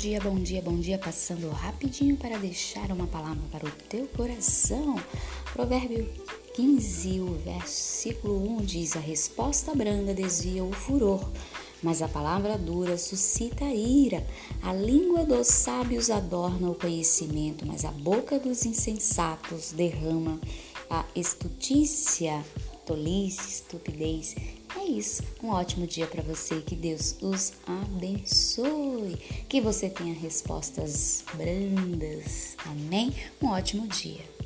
dia, bom dia, bom dia, passando rapidinho para deixar uma palavra para o teu coração. Provérbio 15, o versículo 1 diz: A resposta branda desvia o furor, mas a palavra dura suscita ira. A língua dos sábios adorna o conhecimento, mas a boca dos insensatos derrama a estutícia, tolice, estupidez. É isso. Um ótimo dia para você. Que Deus os abençoe. Que você tenha respostas brandas. Amém? Um ótimo dia.